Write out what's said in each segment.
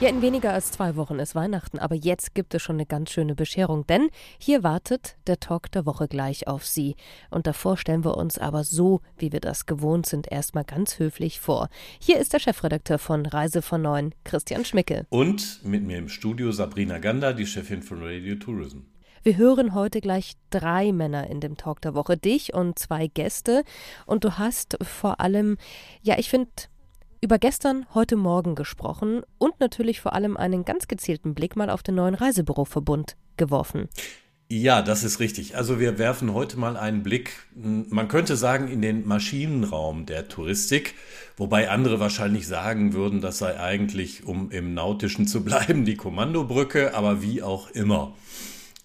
Ja, in weniger als zwei Wochen ist Weihnachten, aber jetzt gibt es schon eine ganz schöne Bescherung, denn hier wartet der Talk der Woche gleich auf Sie. Und davor stellen wir uns aber so, wie wir das gewohnt sind, erstmal ganz höflich vor. Hier ist der Chefredakteur von Reise von Neuen, Christian Schmicke. Und mit mir im Studio Sabrina Gander, die Chefin von Radio Tourism. Wir hören heute gleich drei Männer in dem Talk der Woche, dich und zwei Gäste. Und du hast vor allem, ja, ich finde, über gestern, heute Morgen gesprochen und natürlich vor allem einen ganz gezielten Blick mal auf den neuen Reisebüroverbund geworfen. Ja, das ist richtig. Also wir werfen heute mal einen Blick, man könnte sagen, in den Maschinenraum der Touristik, wobei andere wahrscheinlich sagen würden, das sei eigentlich, um im Nautischen zu bleiben, die Kommandobrücke, aber wie auch immer.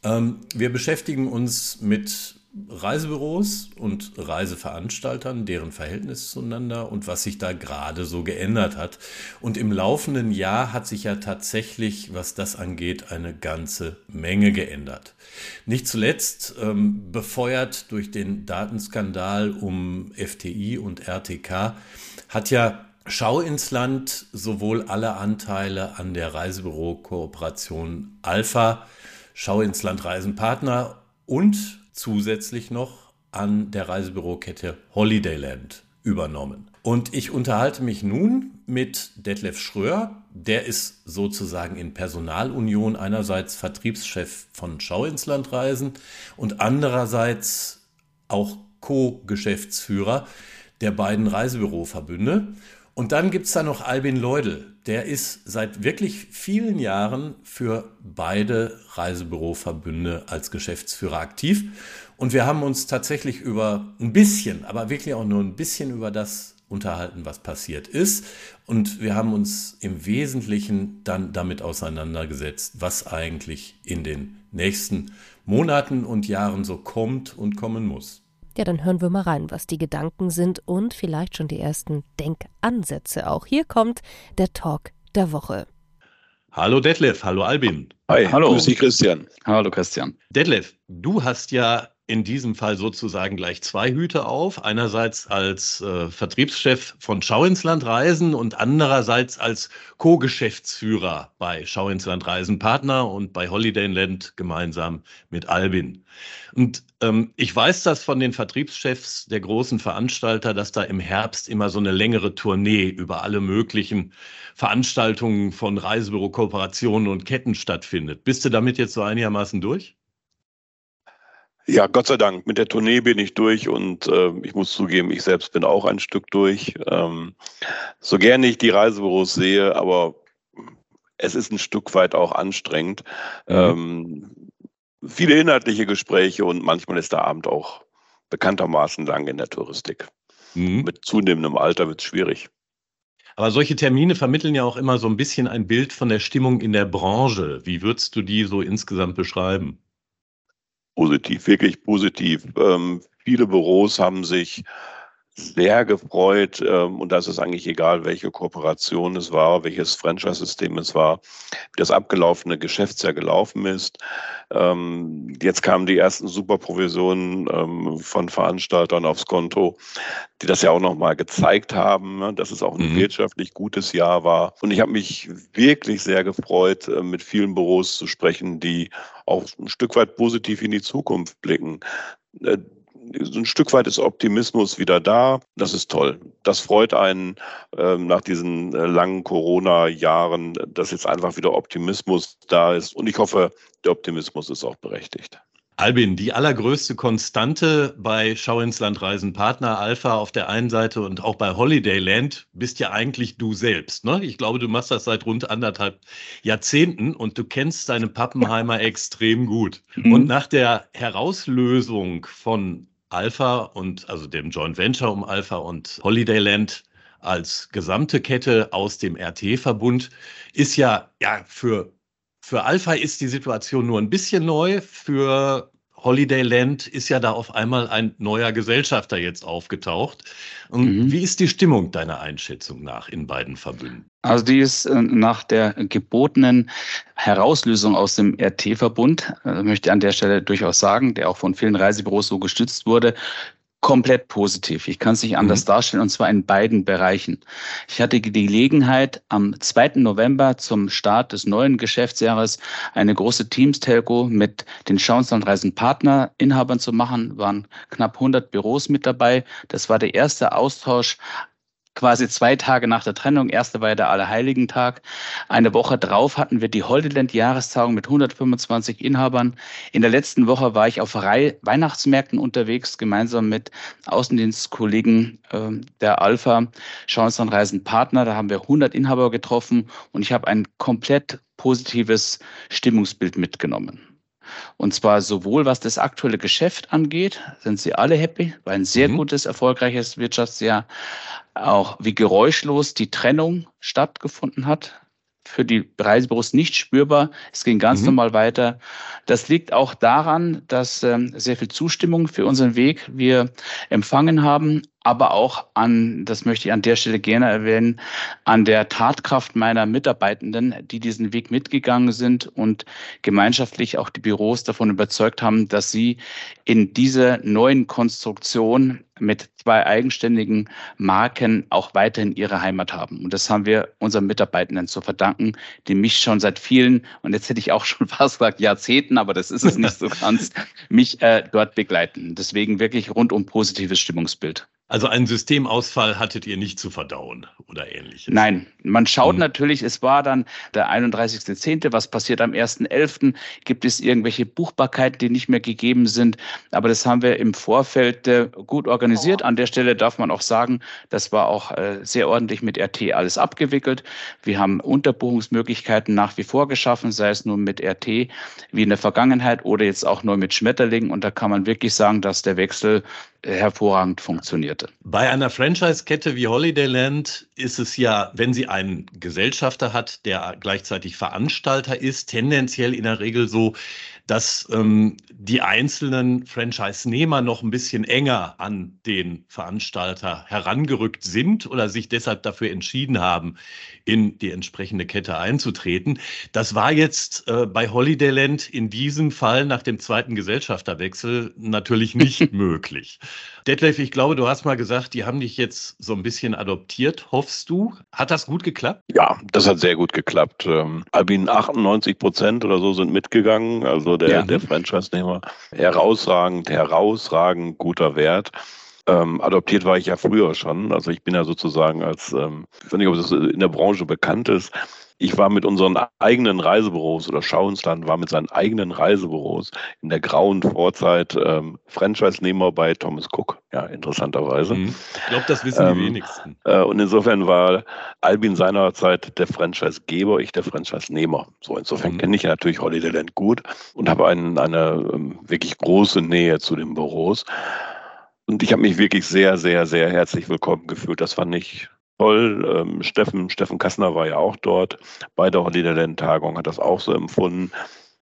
Ähm, wir beschäftigen uns mit Reisebüros und Reiseveranstaltern, deren Verhältnis zueinander und was sich da gerade so geändert hat. Und im laufenden Jahr hat sich ja tatsächlich, was das angeht, eine ganze Menge geändert. Nicht zuletzt ähm, befeuert durch den Datenskandal um FTI und RTK hat ja Schau ins Land sowohl alle Anteile an der Reisebüro-Kooperation Alpha, Schau ins Land Reisenpartner und zusätzlich noch an der Reisebürokette Holidayland übernommen. Und ich unterhalte mich nun mit Detlef Schröer. Der ist sozusagen in Personalunion einerseits Vertriebschef von Schau ins Land Reisen und andererseits auch Co-Geschäftsführer der beiden Reisebüroverbünde. Und dann gibt es da noch Albin Leudel. Der ist seit wirklich vielen Jahren für beide Reisebüroverbünde als Geschäftsführer aktiv. Und wir haben uns tatsächlich über ein bisschen, aber wirklich auch nur ein bisschen über das unterhalten, was passiert ist. Und wir haben uns im Wesentlichen dann damit auseinandergesetzt, was eigentlich in den nächsten Monaten und Jahren so kommt und kommen muss. Ja, dann hören wir mal rein, was die Gedanken sind und vielleicht schon die ersten Denkansätze. Auch hier kommt der Talk der Woche. Hallo Detlef, hallo Albin. Hi, hallo. Grüß dich Christian. Hallo Christian. Detlef, du hast ja in diesem Fall sozusagen gleich zwei Hüte auf. Einerseits als äh, Vertriebschef von Schau ins Land Reisen und andererseits als Co-Geschäftsführer bei Schau ins Land Reisen Partner und bei Holiday Land gemeinsam mit Albin. Und ähm, ich weiß das von den Vertriebschefs der großen Veranstalter, dass da im Herbst immer so eine längere Tournee über alle möglichen Veranstaltungen von Reisebüro-Kooperationen und Ketten stattfindet. Bist du damit jetzt so einigermaßen durch? Ja, Gott sei Dank. Mit der Tournee bin ich durch und äh, ich muss zugeben, ich selbst bin auch ein Stück durch. Ähm, so gerne ich die Reisebüros sehe, aber es ist ein Stück weit auch anstrengend. Mhm. Ähm, viele inhaltliche Gespräche und manchmal ist der Abend auch bekanntermaßen lang in der Touristik. Mhm. Mit zunehmendem Alter wird es schwierig. Aber solche Termine vermitteln ja auch immer so ein bisschen ein Bild von der Stimmung in der Branche. Wie würdest du die so insgesamt beschreiben? Positiv, wirklich positiv. Ähm, viele Büros haben sich sehr gefreut ähm, und das ist eigentlich egal, welche Kooperation es war, welches Franchise-System es war, wie das abgelaufene Geschäftsjahr gelaufen ist. Ähm, jetzt kamen die ersten Superprovisionen ähm, von Veranstaltern aufs Konto, die das ja auch nochmal gezeigt haben, ne, dass es auch ein mhm. wirtschaftlich gutes Jahr war. Und ich habe mich wirklich sehr gefreut, äh, mit vielen Büros zu sprechen, die auch ein Stück weit positiv in die Zukunft blicken äh, so ein Stück weit ist Optimismus wieder da. Das ist toll. Das freut einen ähm, nach diesen äh, langen Corona-Jahren, dass jetzt einfach wieder Optimismus da ist. Und ich hoffe, der Optimismus ist auch berechtigt. Albin, die allergrößte Konstante bei Schau ins Land Reisen Partner Alpha auf der einen Seite und auch bei Holiday Land bist ja eigentlich du selbst. Ne? Ich glaube, du machst das seit rund anderthalb Jahrzehnten und du kennst deine Pappenheimer extrem gut. Mhm. Und nach der Herauslösung von Alpha und also dem Joint Venture um Alpha und Holidayland als gesamte Kette aus dem RT-Verbund ist ja, ja, für, für Alpha ist die Situation nur ein bisschen neu. Für Holiday Land ist ja da auf einmal ein neuer Gesellschafter jetzt aufgetaucht. Mhm. Wie ist die Stimmung deiner Einschätzung nach in beiden Verbünden? Also die ist äh, nach der gebotenen Herauslösung aus dem RT-Verbund, äh, möchte ich an der Stelle durchaus sagen, der auch von vielen Reisebüros so gestützt wurde, komplett positiv. Ich kann es nicht anders mhm. darstellen, und zwar in beiden Bereichen. Ich hatte die Gelegenheit, am 2. November zum Start des neuen Geschäftsjahres eine große Teams-Telco mit den Schauenslandreisen Partner-Inhabern zu machen. Waren knapp 100 Büros mit dabei. Das war der erste Austausch quasi zwei Tage nach der Trennung. Erste war ja der Allerheiligentag. Eine Woche drauf hatten wir die Holdeland-Jahrestagung mit 125 Inhabern. In der letzten Woche war ich auf Reihe Weihnachtsmärkten unterwegs, gemeinsam mit Außendienstkollegen äh, der Alpha Reisen Partner. Da haben wir 100 Inhaber getroffen und ich habe ein komplett positives Stimmungsbild mitgenommen. Und zwar sowohl was das aktuelle Geschäft angeht, sind sie alle happy, war ein sehr mhm. gutes, erfolgreiches Wirtschaftsjahr. Auch wie geräuschlos die Trennung stattgefunden hat für die Reisebüros nicht spürbar. Es ging ganz mhm. normal weiter. Das liegt auch daran, dass ähm, sehr viel Zustimmung für unseren Weg wir empfangen haben aber auch an, das möchte ich an der Stelle gerne erwähnen, an der Tatkraft meiner Mitarbeitenden, die diesen Weg mitgegangen sind und gemeinschaftlich auch die Büros davon überzeugt haben, dass sie in dieser neuen Konstruktion mit zwei eigenständigen Marken auch weiterhin ihre Heimat haben. Und das haben wir unseren Mitarbeitenden zu verdanken, die mich schon seit vielen, und jetzt hätte ich auch schon fast gesagt Jahrzehnten, aber das ist es nicht so ganz, mich äh, dort begleiten. Deswegen wirklich rundum positives Stimmungsbild. Also einen Systemausfall hattet ihr nicht zu verdauen oder ähnliches? Nein, man schaut hm. natürlich, es war dann der 31.10., was passiert am 1.11., gibt es irgendwelche Buchbarkeiten, die nicht mehr gegeben sind, aber das haben wir im Vorfeld äh, gut organisiert. An der Stelle darf man auch sagen, das war auch äh, sehr ordentlich mit RT alles abgewickelt. Wir haben Unterbuchungsmöglichkeiten nach wie vor geschaffen, sei es nur mit RT wie in der Vergangenheit oder jetzt auch nur mit Schmetterling und da kann man wirklich sagen, dass der Wechsel hervorragend funktionierte. Bei einer Franchise-Kette wie Holidayland ist es ja, wenn sie einen Gesellschafter hat, der gleichzeitig Veranstalter ist, tendenziell in der Regel so, dass ähm, die einzelnen Franchise-Nehmer noch ein bisschen enger an den Veranstalter herangerückt sind oder sich deshalb dafür entschieden haben, in die entsprechende Kette einzutreten. Das war jetzt äh, bei Holidayland in diesem Fall nach dem zweiten Gesellschafterwechsel natürlich nicht möglich. Detlef, ich glaube, du hast mal gesagt, die haben dich jetzt so ein bisschen adoptiert. Hoffst du? Hat das gut geklappt? Ja, das hat sehr gut geklappt. Ähm, Albin 98 Prozent oder so sind mitgegangen. Also der, ja. der Franchise-Nehmer. Herausragend, herausragend guter Wert. Ähm, adoptiert war ich ja früher schon. Also ich bin ja sozusagen als, ähm, ich weiß nicht, ob es in der Branche bekannt ist, ich war mit unseren eigenen Reisebüros oder Schauensland war mit seinen eigenen Reisebüros in der grauen Vorzeit ähm, Franchise-Nehmer bei Thomas Cook, ja, interessanterweise. Mhm. Ich glaube, das wissen ähm, die wenigsten. Äh, und insofern war Albin seinerzeit der Franchise-Geber, ich der Franchise-Nehmer. So, insofern mhm. kenne ich natürlich Holidayland gut und habe eine ähm, wirklich große Nähe zu den Büros. Und ich habe mich wirklich sehr, sehr, sehr herzlich willkommen gefühlt. Das fand ich toll. Ähm, Steffen, Steffen Kassner war ja auch dort bei der Hollyland-Tagung, hat das auch so empfunden.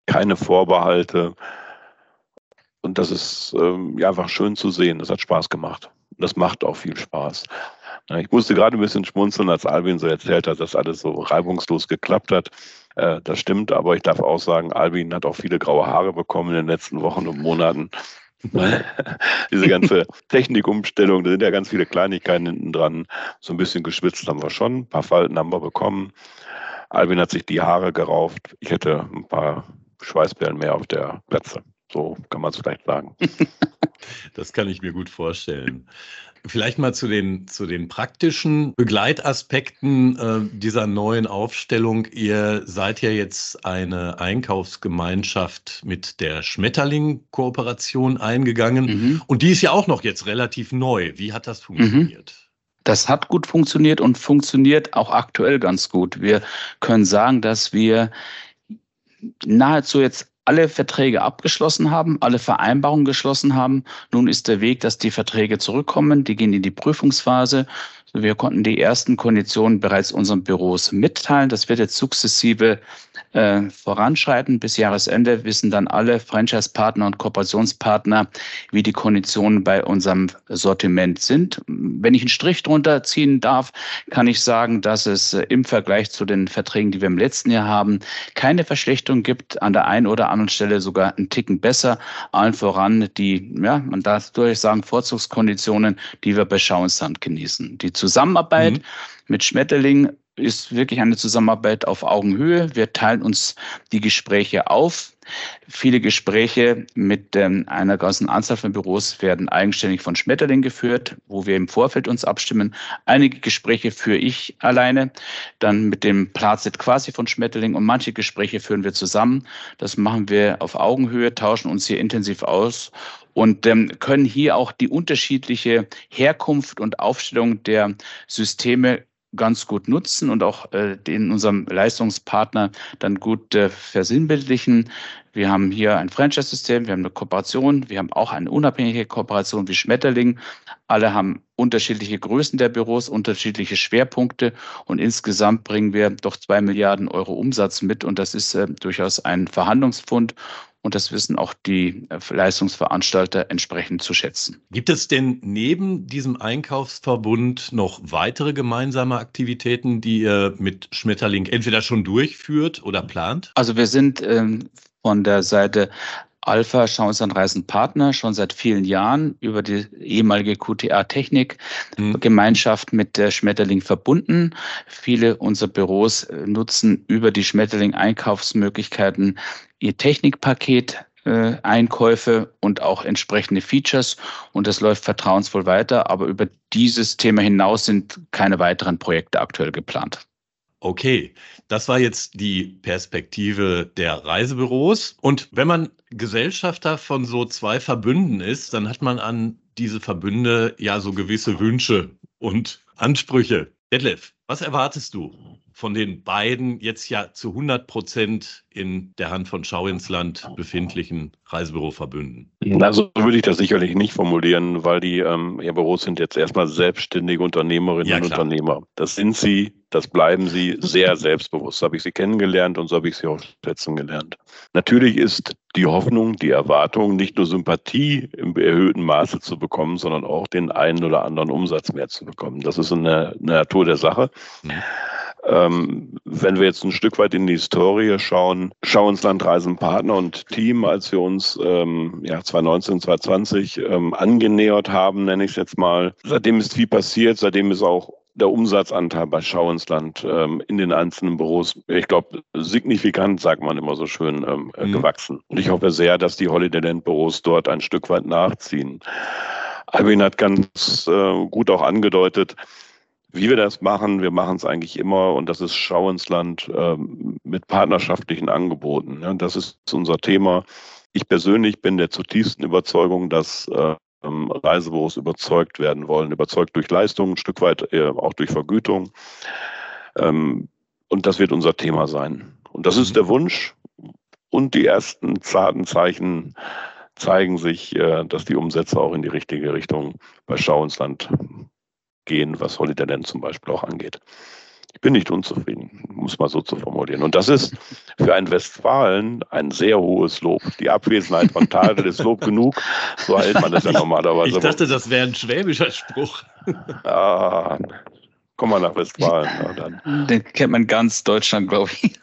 Keine Vorbehalte. Und das ist ähm, ja einfach schön zu sehen. Das hat Spaß gemacht. Das macht auch viel Spaß. Ich musste gerade ein bisschen schmunzeln, als Albin so erzählt hat, dass alles so reibungslos geklappt hat. Äh, das stimmt, aber ich darf auch sagen, Albin hat auch viele graue Haare bekommen in den letzten Wochen und Monaten. Diese ganze Technikumstellung, da sind ja ganz viele Kleinigkeiten hinten dran. So ein bisschen geschwitzt haben wir schon, ein paar Falten haben wir bekommen. Albin hat sich die Haare gerauft. Ich hätte ein paar Schweißperlen mehr auf der Plätze. So kann man es vielleicht sagen. Das kann ich mir gut vorstellen. Vielleicht mal zu den, zu den praktischen Begleitaspekten äh, dieser neuen Aufstellung. Ihr seid ja jetzt eine Einkaufsgemeinschaft mit der Schmetterling-Kooperation eingegangen. Mhm. Und die ist ja auch noch jetzt relativ neu. Wie hat das mhm. funktioniert? Mhm. Das hat gut funktioniert und funktioniert auch aktuell ganz gut. Wir können sagen, dass wir nahezu jetzt alle Verträge abgeschlossen haben, alle Vereinbarungen geschlossen haben. Nun ist der Weg, dass die Verträge zurückkommen. Die gehen in die Prüfungsphase. Wir konnten die ersten Konditionen bereits unseren Büros mitteilen. Das wird jetzt sukzessive äh, voranschreiten. Bis Jahresende wissen dann alle Franchise-Partner und Kooperationspartner, wie die Konditionen bei unserem Sortiment sind. Wenn ich einen Strich drunter ziehen darf, kann ich sagen, dass es äh, im Vergleich zu den Verträgen, die wir im letzten Jahr haben, keine Verschlechterung gibt. An der einen oder anderen Stelle sogar einen Ticken besser. Allen voran die, ja, man darf durchaus sagen, Vorzugskonditionen, die wir bei Schauensland genießen. Die Zusammenarbeit mhm. mit Schmetterling ist wirklich eine Zusammenarbeit auf Augenhöhe. Wir teilen uns die Gespräche auf. Viele Gespräche mit ähm, einer ganzen Anzahl von Büros werden eigenständig von Schmetterling geführt, wo wir im Vorfeld uns abstimmen. Einige Gespräche führe ich alleine, dann mit dem Plazet quasi von Schmetterling und manche Gespräche führen wir zusammen. Das machen wir auf Augenhöhe, tauschen uns hier intensiv aus und ähm, können hier auch die unterschiedliche Herkunft und Aufstellung der Systeme ganz gut nutzen und auch äh, den unserem Leistungspartner dann gut äh, versinnbildlichen. Wir haben hier ein Franchise-System, wir haben eine Kooperation, wir haben auch eine unabhängige Kooperation wie Schmetterling. Alle haben unterschiedliche Größen der Büros, unterschiedliche Schwerpunkte und insgesamt bringen wir doch zwei Milliarden Euro Umsatz mit und das ist äh, durchaus ein Verhandlungsfund und das wissen auch die äh, Leistungsveranstalter entsprechend zu schätzen. Gibt es denn neben diesem Einkaufsverbund noch weitere gemeinsame Aktivitäten, die ihr mit Schmetterling entweder schon durchführt oder plant? Also wir sind ähm, von der Seite Alpha Schauensland Reisen Partner schon seit vielen Jahren über die ehemalige QTA Technik mhm. Gemeinschaft mit der Schmetterling verbunden. Viele unserer Büros äh, nutzen über die Schmetterling Einkaufsmöglichkeiten ihr Technikpaket äh, Einkäufe und auch entsprechende Features und das läuft vertrauensvoll weiter, aber über dieses Thema hinaus sind keine weiteren Projekte aktuell geplant. Okay, das war jetzt die Perspektive der Reisebüros. Und wenn man Gesellschafter von so zwei Verbünden ist, dann hat man an diese Verbünde ja so gewisse Wünsche und Ansprüche. Detlef, was erwartest du von den beiden jetzt ja zu 100 Prozent in der Hand von Schau ins Land befindlichen Reisebüroverbünden? Also würde ich das sicherlich nicht formulieren, weil die ähm, ja, Büros sind jetzt erstmal selbstständige Unternehmerinnen ja, und Unternehmer. Das sind sie, das bleiben sie sehr selbstbewusst. So habe ich sie kennengelernt und so habe ich sie auch schätzen gelernt. Natürlich ist die Hoffnung, die Erwartung, nicht nur Sympathie im erhöhten Maße zu bekommen, sondern auch den einen oder anderen Umsatz mehr zu bekommen. Das ist eine, eine Natur der Sache. Mhm. Ähm, wenn wir jetzt ein Stück weit in die Historie schauen, Schauensland Reisenpartner und Team, als wir uns ähm, ja, 2019, 2020 ähm, angenähert haben, nenne ich es jetzt mal, seitdem ist viel passiert, seitdem ist auch der Umsatzanteil bei Schau ins Land ähm, in den einzelnen Büros, ich glaube, signifikant, sagt man immer so schön, ähm, mhm. gewachsen. Und ich hoffe sehr, dass die Holiday Land Büros dort ein Stück weit nachziehen. Albin hat ganz äh, gut auch angedeutet, wie wir das machen, wir machen es eigentlich immer und das ist Schau ins Land ähm, mit partnerschaftlichen Angeboten. Ja, das ist unser Thema. Ich persönlich bin der zutiefsten Überzeugung, dass ähm, Reisebüros überzeugt werden wollen, überzeugt durch Leistung, ein Stück weit äh, auch durch Vergütung. Ähm, und das wird unser Thema sein. Und das ist mhm. der Wunsch. Und die ersten zarten Zeichen zeigen sich, äh, dass die Umsätze auch in die richtige Richtung bei Schau ins Land gehen, was Holiday Land zum Beispiel auch angeht. Ich bin nicht unzufrieden, muss mal so zu formulieren. Und das ist für einen Westfalen ein sehr hohes Lob. Die Abwesenheit von Tadel ist Lob genug. So hält man das ja normalerweise. Ich dachte, das wäre ein schwäbischer Spruch. Ah, komm mal nach Westfalen. Ja, dann. Den kennt man ganz Deutschland, glaube ich.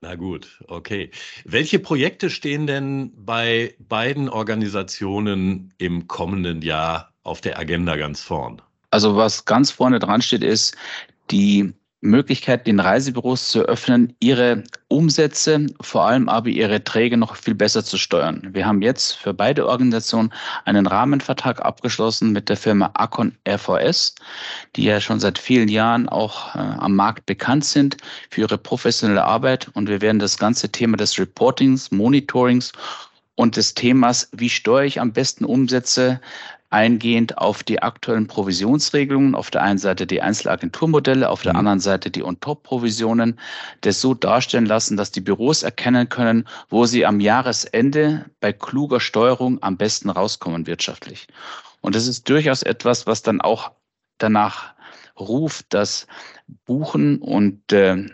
Na gut, okay. Welche Projekte stehen denn bei beiden Organisationen im kommenden Jahr auf der Agenda ganz vorn? Also was ganz vorne dran steht, ist die Möglichkeit, den Reisebüros zu öffnen, ihre Umsätze, vor allem aber ihre Träge noch viel besser zu steuern. Wir haben jetzt für beide Organisationen einen Rahmenvertrag abgeschlossen mit der Firma Acon RVS, die ja schon seit vielen Jahren auch äh, am Markt bekannt sind für ihre professionelle Arbeit. Und wir werden das ganze Thema des Reportings, Monitorings und des Themas, wie steuere ich am besten Umsätze, eingehend auf die aktuellen Provisionsregelungen. Auf der einen Seite die Einzelagenturmodelle, auf der mhm. anderen Seite die On-Top-Provisionen, das so darstellen lassen, dass die Büros erkennen können, wo sie am Jahresende bei kluger Steuerung am besten rauskommen wirtschaftlich. Und das ist durchaus etwas, was dann auch danach ruft, dass Buchen und äh,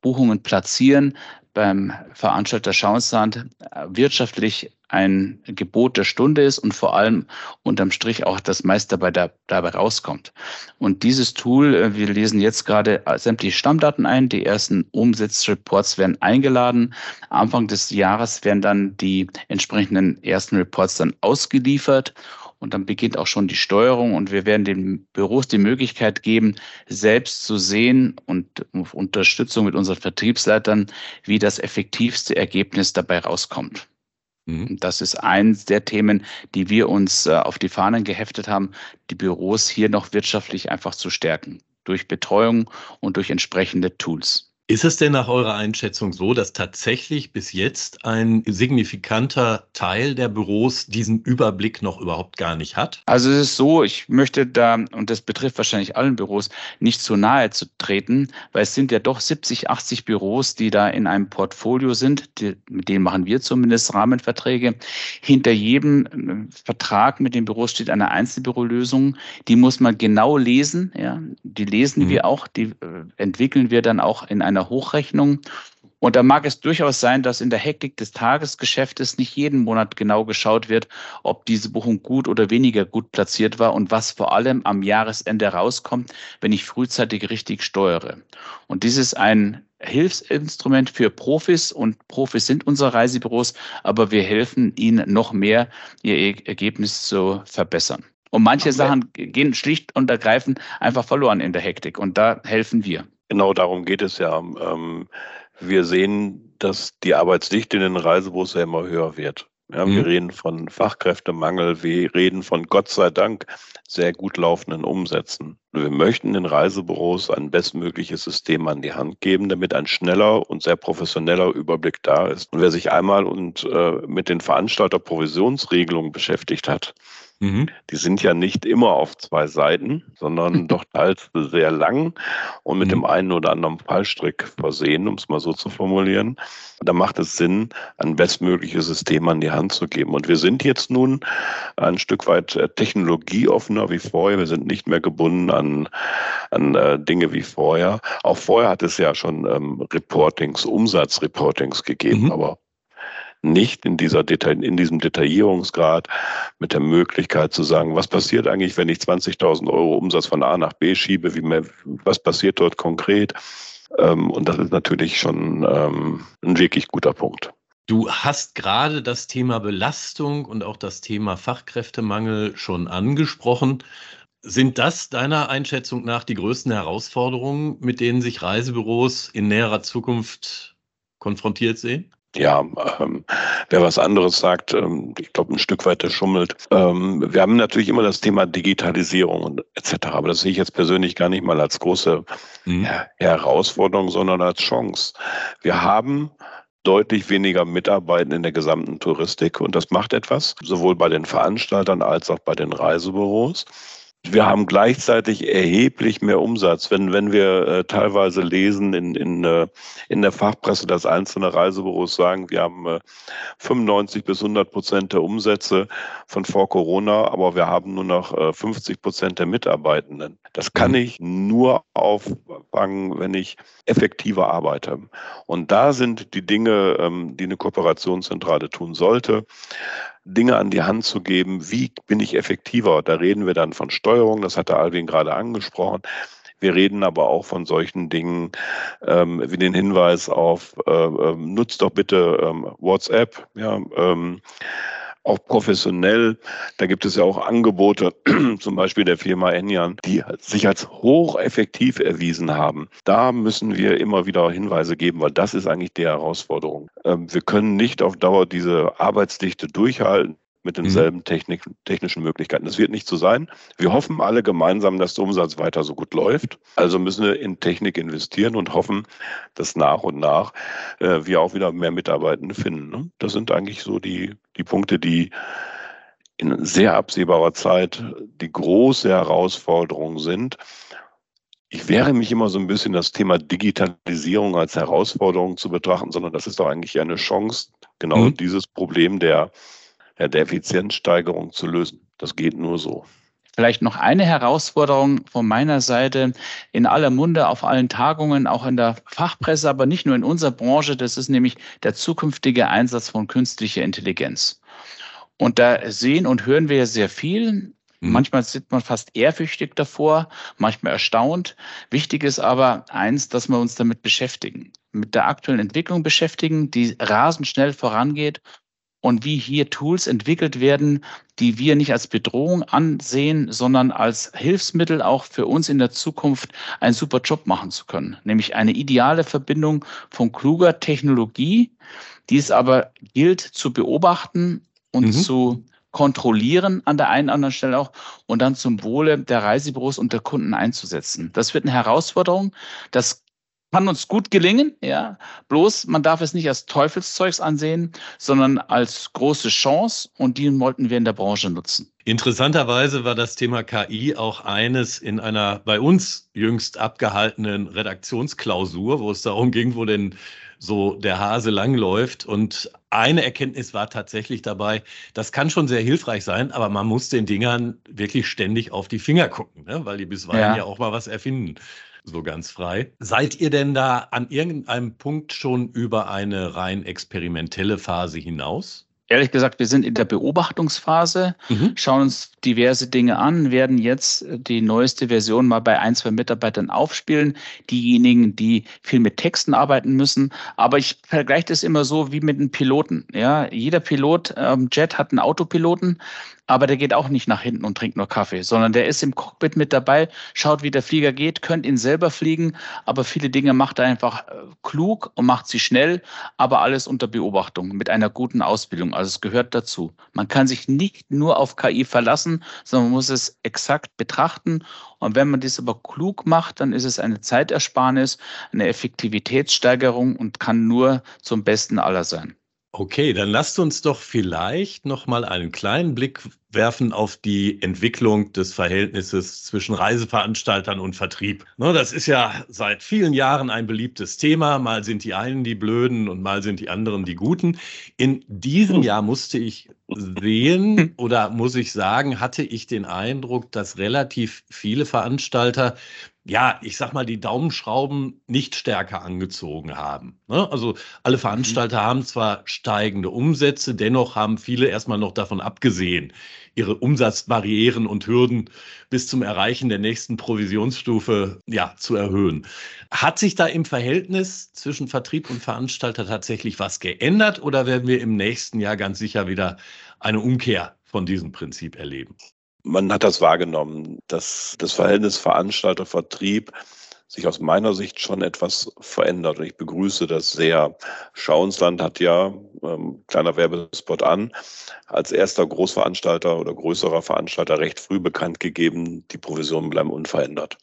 Buchungen platzieren beim Veranstalter Schauensand wirtschaftlich ein Gebot der Stunde ist und vor allem unterm Strich auch das meiste dabei, dabei rauskommt. Und dieses Tool, äh, wir lesen jetzt gerade sämtliche Stammdaten ein, die ersten Umsatzreports werden eingeladen. Anfang des Jahres werden dann die entsprechenden ersten Reports dann ausgeliefert und dann beginnt auch schon die Steuerung und wir werden den Büros die Möglichkeit geben, selbst zu sehen und Unterstützung mit unseren Vertriebsleitern, wie das effektivste Ergebnis dabei rauskommt. Mhm. Das ist eins der Themen, die wir uns äh, auf die Fahnen geheftet haben, die Büros hier noch wirtschaftlich einfach zu stärken, durch Betreuung und durch entsprechende Tools. Ist es denn nach eurer Einschätzung so, dass tatsächlich bis jetzt ein signifikanter Teil der Büros diesen Überblick noch überhaupt gar nicht hat? Also es ist so, ich möchte da, und das betrifft wahrscheinlich allen Büros, nicht zu nahe zu treten, weil es sind ja doch 70, 80 Büros, die da in einem Portfolio sind, die, mit denen machen wir zumindest Rahmenverträge. Hinter jedem äh, Vertrag mit den Büros steht eine Einzelbürolösung, die muss man genau lesen, ja, die lesen mhm. wir auch, die äh, entwickeln wir dann auch in einem einer Hochrechnung. Und da mag es durchaus sein, dass in der Hektik des Tagesgeschäftes nicht jeden Monat genau geschaut wird, ob diese Buchung gut oder weniger gut platziert war und was vor allem am Jahresende rauskommt, wenn ich frühzeitig richtig steuere. Und dies ist ein Hilfsinstrument für Profis und Profis sind unsere Reisebüros, aber wir helfen ihnen noch mehr, ihr Ergebnis zu verbessern. Und manche Sachen gehen schlicht und ergreifend einfach verloren in der Hektik und da helfen wir. Genau darum geht es ja. Ähm, wir sehen, dass die Arbeitsdichte in den Reisebüros ja immer höher wird. Ja, mhm. Wir reden von Fachkräftemangel, wir reden von Gott sei Dank sehr gut laufenden Umsätzen. Wir möchten den Reisebüros ein bestmögliches System an die Hand geben, damit ein schneller und sehr professioneller Überblick da ist. Und wer sich einmal und äh, mit den Veranstalterprovisionsregelungen beschäftigt hat, Mhm. Die sind ja nicht immer auf zwei Seiten, sondern doch teils sehr lang und mit mhm. dem einen oder anderen Fallstrick versehen, um es mal so zu formulieren. Da macht es Sinn, ein bestmögliches System an die Hand zu geben. Und wir sind jetzt nun ein Stück weit äh, technologieoffener wie vorher. Wir sind nicht mehr gebunden an, an äh, Dinge wie vorher. Auch vorher hat es ja schon ähm, Reportings, Umsatzreportings gegeben, mhm. aber nicht in, dieser Detail, in diesem Detaillierungsgrad mit der Möglichkeit zu sagen, was passiert eigentlich, wenn ich 20.000 Euro Umsatz von A nach B schiebe, wie mehr, was passiert dort konkret. Ähm, und das ist natürlich schon ähm, ein wirklich guter Punkt. Du hast gerade das Thema Belastung und auch das Thema Fachkräftemangel schon angesprochen. Sind das deiner Einschätzung nach die größten Herausforderungen, mit denen sich Reisebüros in näherer Zukunft konfrontiert sehen? Ja, ähm, wer was anderes sagt, ähm, ich glaube, ein Stück weit der schummelt. Ähm, wir haben natürlich immer das Thema Digitalisierung und etc. Aber das sehe ich jetzt persönlich gar nicht mal als große mhm. Herausforderung, sondern als Chance. Wir haben deutlich weniger Mitarbeiten in der gesamten Touristik und das macht etwas, sowohl bei den Veranstaltern als auch bei den Reisebüros. Wir haben gleichzeitig erheblich mehr Umsatz. Wenn, wenn wir äh, teilweise lesen in, in, äh, in der Fachpresse, dass einzelne Reisebüros sagen, wir haben äh, 95 bis 100 Prozent der Umsätze von vor Corona, aber wir haben nur noch äh, 50 Prozent der Mitarbeitenden. Das kann mhm. ich nur auffangen, wenn ich effektiver arbeite. Und da sind die Dinge, ähm, die eine Kooperationszentrale tun sollte. Dinge an die Hand zu geben, wie bin ich effektiver. Da reden wir dann von Steuerung, das hat der Alvin gerade angesprochen. Wir reden aber auch von solchen Dingen ähm, wie den Hinweis auf, äh, äh, nutzt doch bitte ähm, WhatsApp, ja, ähm, auch professionell. Da gibt es ja auch Angebote, zum Beispiel der Firma Enyan, die sich als hocheffektiv erwiesen haben. Da müssen wir immer wieder Hinweise geben, weil das ist eigentlich die Herausforderung. Ähm, wir können nicht auf Dauer diese Arbeitsdichte durchhalten mit denselben mhm. Technik, technischen Möglichkeiten. Das wird nicht so sein. Wir hoffen alle gemeinsam, dass der Umsatz weiter so gut läuft. Also müssen wir in Technik investieren und hoffen, dass nach und nach äh, wir auch wieder mehr Mitarbeitende finden. Ne? Das sind eigentlich so die, die Punkte, die in sehr absehbarer Zeit die große Herausforderung sind. Ich wehre mich immer so ein bisschen, das Thema Digitalisierung als Herausforderung zu betrachten, sondern das ist doch eigentlich eine Chance, genau mhm. dieses Problem der ja, der Effizienzsteigerung zu lösen. Das geht nur so. Vielleicht noch eine Herausforderung von meiner Seite in aller Munde, auf allen Tagungen, auch in der Fachpresse, aber nicht nur in unserer Branche. Das ist nämlich der zukünftige Einsatz von künstlicher Intelligenz. Und da sehen und hören wir sehr viel. Mhm. Manchmal sitzt man fast ehrfürchtig davor, manchmal erstaunt. Wichtig ist aber eins, dass wir uns damit beschäftigen, mit der aktuellen Entwicklung beschäftigen, die rasend schnell vorangeht und wie hier Tools entwickelt werden, die wir nicht als Bedrohung ansehen, sondern als Hilfsmittel auch für uns in der Zukunft einen super Job machen zu können. Nämlich eine ideale Verbindung von kluger Technologie, die es aber gilt zu beobachten und mhm. zu kontrollieren an der einen oder anderen Stelle auch und dann zum Wohle der Reisebüros und der Kunden einzusetzen. Das wird eine Herausforderung. Das kann uns gut gelingen, ja. Bloß man darf es nicht als Teufelszeugs ansehen, sondern als große Chance und die wollten wir in der Branche nutzen. Interessanterweise war das Thema KI auch eines in einer bei uns jüngst abgehaltenen Redaktionsklausur, wo es darum ging, wo denn so der Hase langläuft. Und eine Erkenntnis war tatsächlich dabei, das kann schon sehr hilfreich sein, aber man muss den Dingern wirklich ständig auf die Finger gucken, ne? weil die bisweilen ja. ja auch mal was erfinden so ganz frei. Seid ihr denn da an irgendeinem Punkt schon über eine rein experimentelle Phase hinaus? Ehrlich gesagt, wir sind in der Beobachtungsphase, mhm. schauen uns diverse Dinge an, werden jetzt die neueste Version mal bei ein, zwei Mitarbeitern aufspielen. Diejenigen, die viel mit Texten arbeiten müssen. Aber ich vergleiche das immer so wie mit einem Piloten. Ja, jeder Pilot, ähm, Jet hat einen Autopiloten aber der geht auch nicht nach hinten und trinkt nur Kaffee, sondern der ist im Cockpit mit dabei, schaut, wie der Flieger geht, könnte ihn selber fliegen, aber viele Dinge macht er einfach äh, klug und macht sie schnell, aber alles unter Beobachtung mit einer guten Ausbildung. Also es gehört dazu. Man kann sich nicht nur auf KI verlassen, sondern man muss es exakt betrachten. Und wenn man dies aber klug macht, dann ist es eine Zeitersparnis, eine Effektivitätssteigerung und kann nur zum Besten aller sein. Okay, dann lasst uns doch vielleicht noch mal einen kleinen Blick werfen auf die Entwicklung des Verhältnisses zwischen Reiseveranstaltern und Vertrieb. Ne, das ist ja seit vielen Jahren ein beliebtes Thema. Mal sind die einen die Blöden und mal sind die anderen die Guten. In diesem Jahr musste ich sehen oder muss ich sagen, hatte ich den Eindruck, dass relativ viele Veranstalter ja, ich sag mal, die Daumenschrauben nicht stärker angezogen haben. Ne? Also alle mhm. Veranstalter haben zwar steigende Umsätze, dennoch haben viele erstmal noch davon abgesehen, ihre Umsatzbarrieren und Hürden bis zum Erreichen der nächsten Provisionsstufe ja, zu erhöhen. Hat sich da im Verhältnis zwischen Vertrieb und Veranstalter tatsächlich was geändert oder werden wir im nächsten Jahr ganz sicher wieder eine Umkehr von diesem Prinzip erleben? Man hat das wahrgenommen, dass das Verhältnis Veranstalter-Vertrieb sich aus meiner Sicht schon etwas verändert. Und ich begrüße das sehr. Schauensland hat ja, ähm, kleiner Werbespot an, als erster Großveranstalter oder größerer Veranstalter recht früh bekannt gegeben, die Provisionen bleiben unverändert.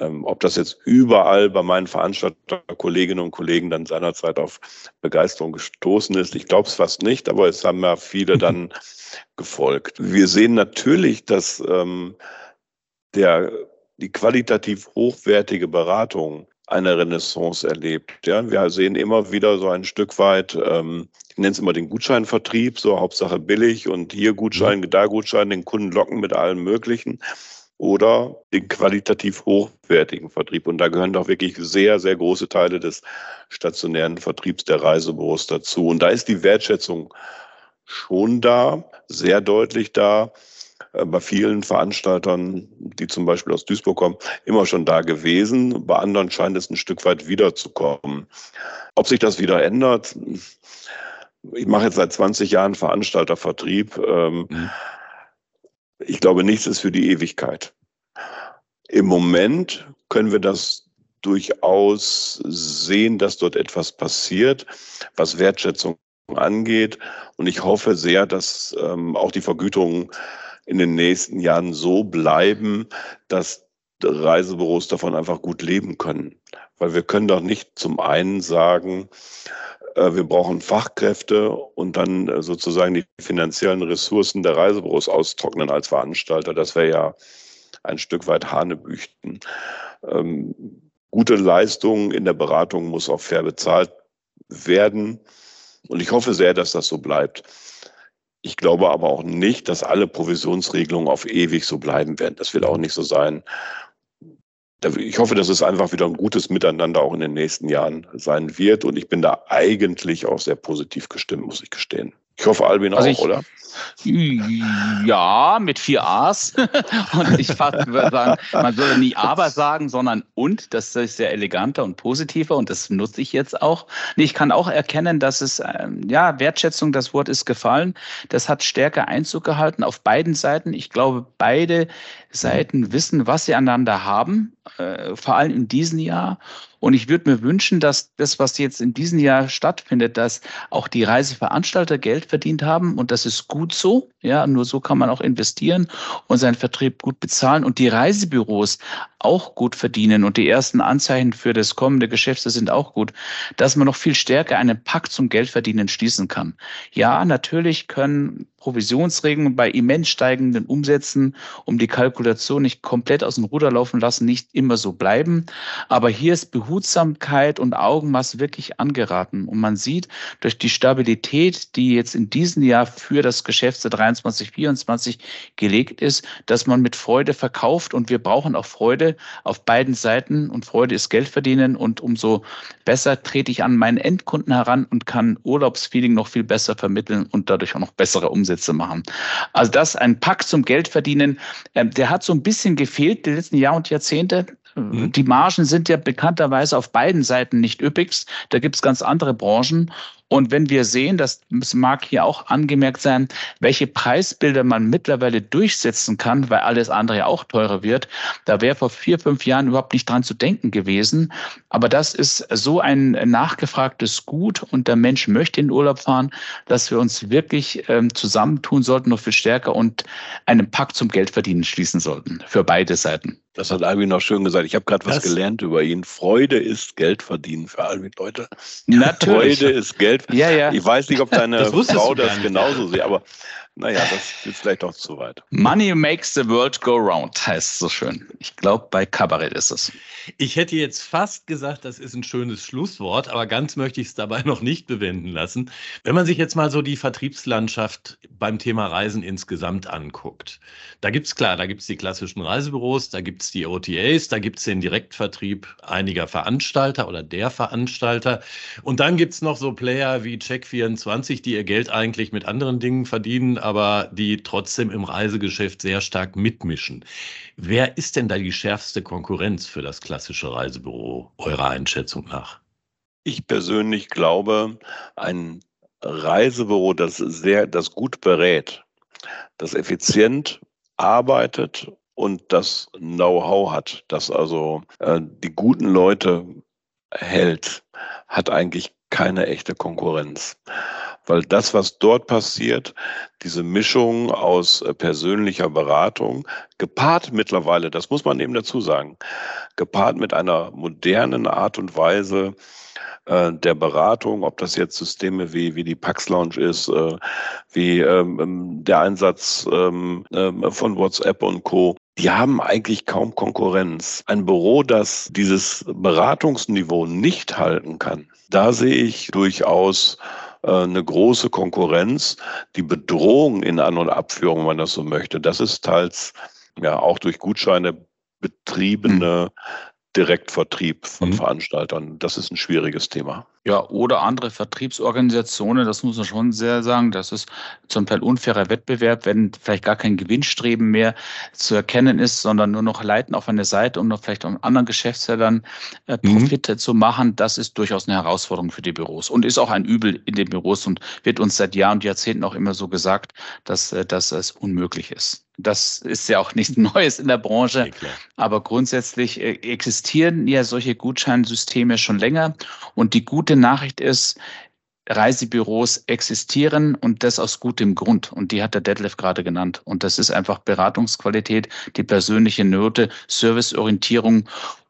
Ähm, ob das jetzt überall bei meinen Veranstalterkolleginnen und Kollegen dann seinerzeit auf Begeisterung gestoßen ist, ich glaube es fast nicht, aber es haben ja viele dann gefolgt. Wir sehen natürlich, dass ähm, der, die qualitativ hochwertige Beratung eine Renaissance erlebt. Ja, wir sehen immer wieder so ein Stück weit, ähm, ich nenne es immer den Gutscheinvertrieb, so Hauptsache billig und hier Gutschein, mhm. da Gutschein, den Kunden locken mit allem Möglichen oder den qualitativ hochwertigen Vertrieb. Und da gehören doch wirklich sehr, sehr große Teile des stationären Vertriebs der Reisebüros dazu. Und da ist die Wertschätzung schon da, sehr deutlich da. Äh, bei vielen Veranstaltern, die zum Beispiel aus Duisburg kommen, immer schon da gewesen. Bei anderen scheint es ein Stück weit wiederzukommen. Ob sich das wieder ändert, ich mache jetzt seit 20 Jahren Veranstaltervertrieb. Ähm, mhm. Ich glaube, nichts ist für die Ewigkeit. Im Moment können wir das durchaus sehen, dass dort etwas passiert, was Wertschätzung angeht. Und ich hoffe sehr, dass ähm, auch die Vergütungen in den nächsten Jahren so bleiben, dass Reisebüros davon einfach gut leben können. Weil wir können doch nicht zum einen sagen, wir brauchen Fachkräfte und dann äh, sozusagen die finanziellen Ressourcen der Reisebüros austrocknen als Veranstalter. Das wäre ja ein Stück weit Hanebüchten. Ähm, gute Leistung in der Beratung muss auch fair bezahlt werden. Und ich hoffe sehr, dass das so bleibt. Ich glaube aber auch nicht, dass alle Provisionsregelungen auf ewig so bleiben werden. Das wird auch nicht so sein. Ich hoffe, dass es einfach wieder ein gutes Miteinander auch in den nächsten Jahren sein wird. Und ich bin da eigentlich auch sehr positiv gestimmt, muss ich gestehen. Ich hoffe, Albin also auch, ich, oder? Ja, mit vier A's. und ich fast würde sagen, man würde nicht aber sagen, sondern und. Das ist sehr eleganter und positiver und das nutze ich jetzt auch. Ich kann auch erkennen, dass es, ähm, ja, Wertschätzung, das Wort ist gefallen. Das hat stärker Einzug gehalten auf beiden Seiten. Ich glaube, beide Seiten wissen, was sie aneinander haben, äh, vor allem in diesem Jahr. Und ich würde mir wünschen, dass das, was jetzt in diesem Jahr stattfindet, dass auch die Reiseveranstalter Geld verdient haben. Und das ist gut so. Ja, nur so kann man auch investieren und seinen Vertrieb gut bezahlen und die Reisebüros auch gut verdienen. Und die ersten Anzeichen für das kommende Geschäft sind auch gut, dass man noch viel stärker einen Pakt zum Geldverdienen schließen kann. Ja, natürlich können Provisionsregeln bei immens steigenden Umsätzen, um die Kalkulation nicht komplett aus dem Ruder laufen lassen, nicht immer so bleiben. Aber hier ist Behutsamkeit und Augenmaß wirklich angeraten. Und man sieht durch die Stabilität, die jetzt in diesem Jahr für das Geschäft 23, 24 gelegt ist, dass man mit Freude verkauft. Und wir brauchen auch Freude auf beiden Seiten. Und Freude ist Geld verdienen. Und umso besser trete ich an meinen Endkunden heran und kann Urlaubsfeeling noch viel besser vermitteln und dadurch auch noch bessere Umsätze machen. Also das ein Pakt zum Geldverdienen, äh, der hat so ein bisschen gefehlt die letzten Jahre und Jahrzehnte. Mhm. Die Margen sind ja bekannterweise auf beiden Seiten nicht üppigst. Da gibt es ganz andere Branchen. Und wenn wir sehen, das mag hier auch angemerkt sein, welche Preisbilder man mittlerweile durchsetzen kann, weil alles andere ja auch teurer wird, da wäre vor vier, fünf Jahren überhaupt nicht dran zu denken gewesen. Aber das ist so ein nachgefragtes Gut und der Mensch möchte in den Urlaub fahren, dass wir uns wirklich ähm, zusammentun sollten, noch viel stärker und einen Pakt zum Geldverdienen schließen sollten für beide Seiten. Das hat Albin noch schön gesagt. Ich habe gerade was gelernt über ihn. Freude ist Geld verdienen für Albin, Leute. Natürlich. Freude ist Geld. Ja, ja. Ich weiß nicht, ob deine das Frau das genauso sieht, aber naja, das ist vielleicht auch zu weit. Money makes the world go round, heißt es so schön. Ich glaube, bei Kabarett ist es. Ich hätte jetzt fast gesagt, das ist ein schönes Schlusswort, aber ganz möchte ich es dabei noch nicht bewenden lassen. Wenn man sich jetzt mal so die Vertriebslandschaft beim Thema Reisen insgesamt anguckt, da gibt es klar, da gibt es die klassischen Reisebüros, da gibt es die OTAs, da gibt es den Direktvertrieb einiger Veranstalter oder der Veranstalter. Und dann gibt es noch so Player wie Check24, die ihr Geld eigentlich mit anderen Dingen verdienen, aber die trotzdem im Reisegeschäft sehr stark mitmischen. Wer ist denn da die schärfste Konkurrenz für das klassische Reisebüro eurer Einschätzung nach? Ich persönlich glaube, ein Reisebüro, das sehr, das gut berät, das effizient arbeitet und das Know-how hat, das also äh, die guten Leute hält, hat eigentlich keine echte Konkurrenz weil das, was dort passiert, diese Mischung aus äh, persönlicher Beratung, gepaart mittlerweile, das muss man eben dazu sagen, gepaart mit einer modernen Art und Weise, äh, der Beratung, ob das jetzt Systeme wie, wie die Pax Lounge ist, äh, wie ähm, ähm der Einsatz ähm, äh, von WhatsApp und Co. Die haben eigentlich kaum Konkurrenz. Ein Büro, das dieses Beratungsniveau nicht halten kann, da sehe ich durchaus äh, eine große Konkurrenz. Die Bedrohung in An- und Abführung, wenn man das so möchte, das ist teils ja auch durch Gutscheine betriebene Direktvertrieb von mhm. Veranstaltern. Das ist ein schwieriges Thema. Ja, oder andere Vertriebsorganisationen, das muss man schon sehr sagen, das ist zum Teil unfairer Wettbewerb, wenn vielleicht gar kein Gewinnstreben mehr zu erkennen ist, sondern nur noch Leiten auf eine Seite, um noch vielleicht um anderen Geschäftsfeldern äh, mhm. Profite mhm. zu machen. Das ist durchaus eine Herausforderung für die Büros und ist auch ein Übel in den Büros und wird uns seit Jahren und Jahrzehnten auch immer so gesagt, dass, äh, dass es unmöglich ist. Das ist ja auch nichts Neues in der Branche, ja, aber grundsätzlich äh, existieren ja solche Gutscheinsysteme schon länger und die gute gute Nachricht ist, Reisebüros existieren und das aus gutem Grund. Und die hat der Detlef gerade genannt. Und das ist einfach Beratungsqualität, die persönliche Note, Serviceorientierung.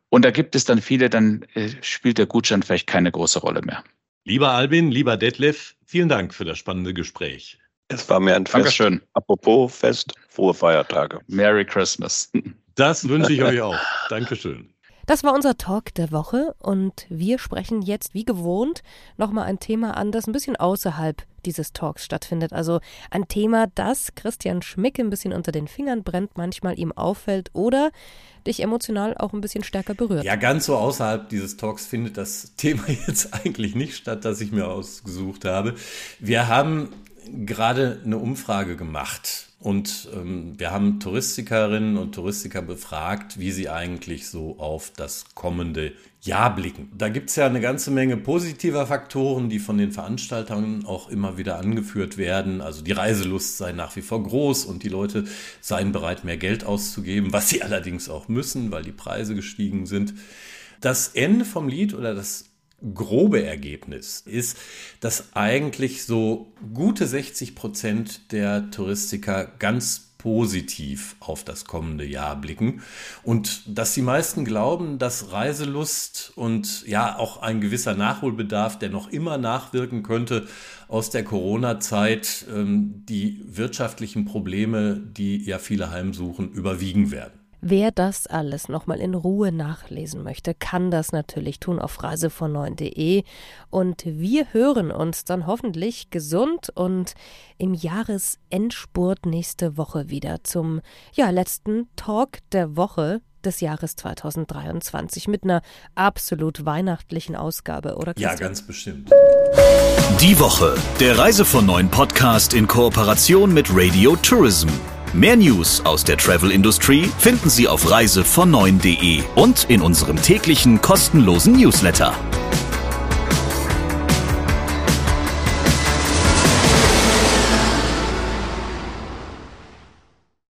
Und da gibt es dann viele, dann äh, spielt der Gutschein vielleicht keine große Rolle mehr. Lieber Albin, lieber Detlef, vielen Dank für das spannende Gespräch. Es war mir ein Fest. Dankeschön. Apropos Fest, frohe Feiertage. Merry Christmas. Das wünsche ich euch auch. Dankeschön. Das war unser Talk der Woche und wir sprechen jetzt wie gewohnt nochmal ein Thema an, das ein bisschen außerhalb dieses Talks stattfindet. Also ein Thema, das Christian Schmick ein bisschen unter den Fingern brennt, manchmal ihm auffällt oder dich emotional auch ein bisschen stärker berührt. Ja, ganz so außerhalb dieses Talks findet das Thema jetzt eigentlich nicht statt, das ich mir ausgesucht habe. Wir haben gerade eine Umfrage gemacht und ähm, wir haben Touristikerinnen und Touristiker befragt, wie sie eigentlich so auf das kommende Jahr blicken. Da gibt es ja eine ganze Menge positiver Faktoren, die von den Veranstaltern auch immer wieder angeführt werden. Also die Reiselust sei nach wie vor groß und die Leute seien bereit, mehr Geld auszugeben, was sie allerdings auch müssen, weil die Preise gestiegen sind. Das Ende vom Lied oder das grobe Ergebnis ist, dass eigentlich so gute 60 Prozent der Touristiker ganz positiv auf das kommende Jahr blicken und dass die meisten glauben, dass Reiselust und ja auch ein gewisser Nachholbedarf, der noch immer nachwirken könnte aus der Corona-Zeit, ähm, die wirtschaftlichen Probleme, die ja viele heimsuchen, überwiegen werden. Wer das alles nochmal in Ruhe nachlesen möchte, kann das natürlich tun auf reisevon9.de. Und wir hören uns dann hoffentlich gesund und im Jahresendspurt nächste Woche wieder zum ja, letzten Talk der Woche des Jahres 2023 mit einer absolut weihnachtlichen Ausgabe, oder? Christian? Ja, ganz bestimmt. Die Woche, der Reise von neuen Podcast in Kooperation mit Radio Tourism. Mehr News aus der Travel Industry finden Sie auf reise von und in unserem täglichen kostenlosen Newsletter.